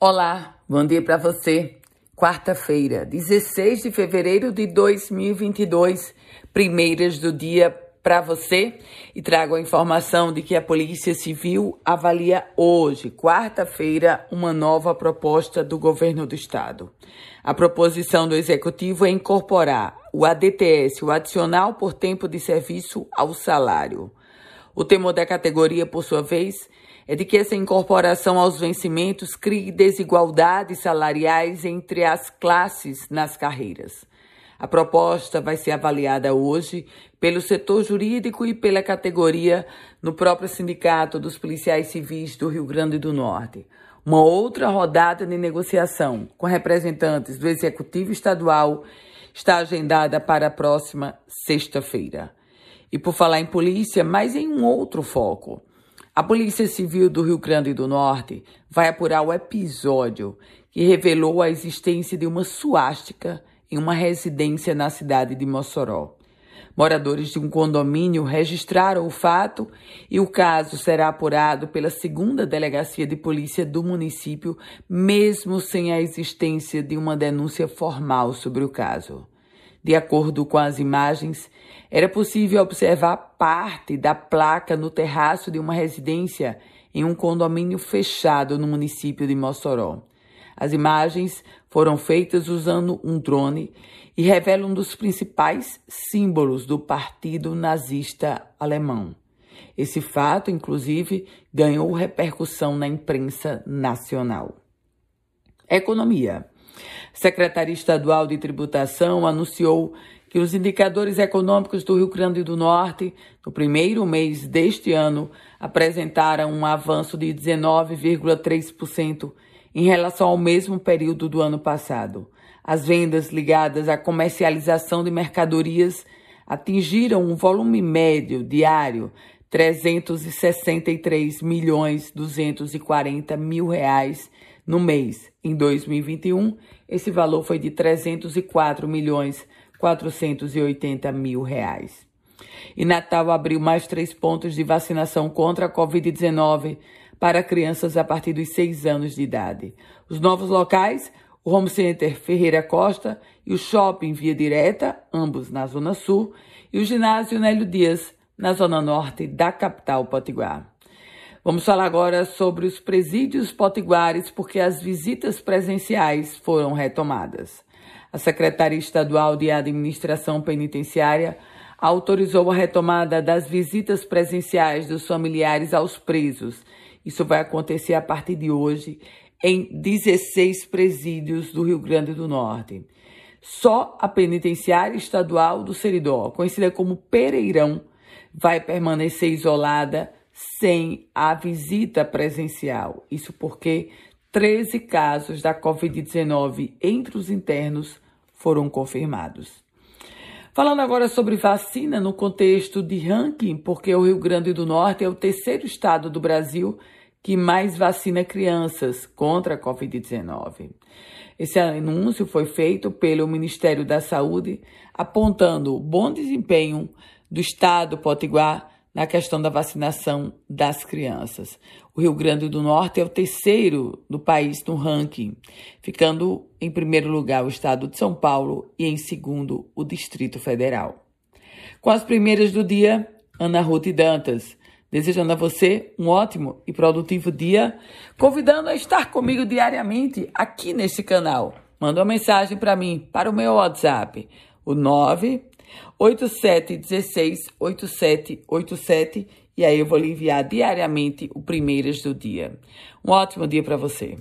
Olá, bom dia para você. Quarta-feira, 16 de fevereiro de 2022, primeiras do dia para você e trago a informação de que a Polícia Civil avalia hoje, quarta-feira, uma nova proposta do governo do estado. A proposição do executivo é incorporar o ADTS, o adicional por tempo de serviço, ao salário. O temor da categoria, por sua vez, é de que essa incorporação aos vencimentos crie desigualdades salariais entre as classes nas carreiras. A proposta vai ser avaliada hoje pelo setor jurídico e pela categoria no próprio Sindicato dos Policiais Civis do Rio Grande do Norte. Uma outra rodada de negociação com representantes do Executivo Estadual está agendada para a próxima sexta-feira. E por falar em polícia, mais em um outro foco. A Polícia Civil do Rio Grande do Norte vai apurar o episódio que revelou a existência de uma suástica em uma residência na cidade de Mossoró. Moradores de um condomínio registraram o fato e o caso será apurado pela segunda delegacia de polícia do município, mesmo sem a existência de uma denúncia formal sobre o caso. De acordo com as imagens, era possível observar parte da placa no terraço de uma residência em um condomínio fechado no município de Mossoró. As imagens foram feitas usando um drone e revelam um dos principais símbolos do Partido Nazista Alemão. Esse fato, inclusive, ganhou repercussão na imprensa nacional. Economia. Secretaria Estadual de Tributação anunciou que os indicadores econômicos do Rio Grande do Norte, no primeiro mês deste ano, apresentaram um avanço de 19,3% em relação ao mesmo período do ano passado. As vendas ligadas à comercialização de mercadorias atingiram um volume médio diário 363 milhões 240 mil reais no mês. Em 2021, esse valor foi de 304 milhões 480 mil reais. E Natal abriu mais três pontos de vacinação contra a Covid-19 para crianças a partir dos seis anos de idade. Os novos locais, o Home Center Ferreira Costa e o Shopping Via Direta, ambos na Zona Sul, e o Ginásio Nélio Dias, na Zona Norte da capital Potiguar. Vamos falar agora sobre os presídios potiguares, porque as visitas presenciais foram retomadas. A Secretaria Estadual de Administração Penitenciária autorizou a retomada das visitas presenciais dos familiares aos presos. Isso vai acontecer a partir de hoje em 16 presídios do Rio Grande do Norte. Só a Penitenciária Estadual do Seridó, conhecida como Pereirão, vai permanecer isolada sem a visita presencial. Isso porque 13 casos da Covid-19 entre os internos foram confirmados. Falando agora sobre vacina no contexto de ranking, porque o Rio Grande do Norte é o terceiro estado do Brasil que mais vacina crianças contra a Covid-19. Esse anúncio foi feito pelo Ministério da Saúde, apontando bom desempenho do estado potiguar na questão da vacinação das crianças. O Rio Grande do Norte é o terceiro do país no ranking, ficando em primeiro lugar o estado de São Paulo e em segundo o Distrito Federal. Com as primeiras do dia, Ana Ruth Dantas, desejando a você um ótimo e produtivo dia, convidando a estar comigo diariamente aqui neste canal. Manda uma mensagem para mim, para o meu WhatsApp, o 9 8716 8787 e aí eu vou lhe enviar diariamente o primeiras do dia. Um ótimo dia para você.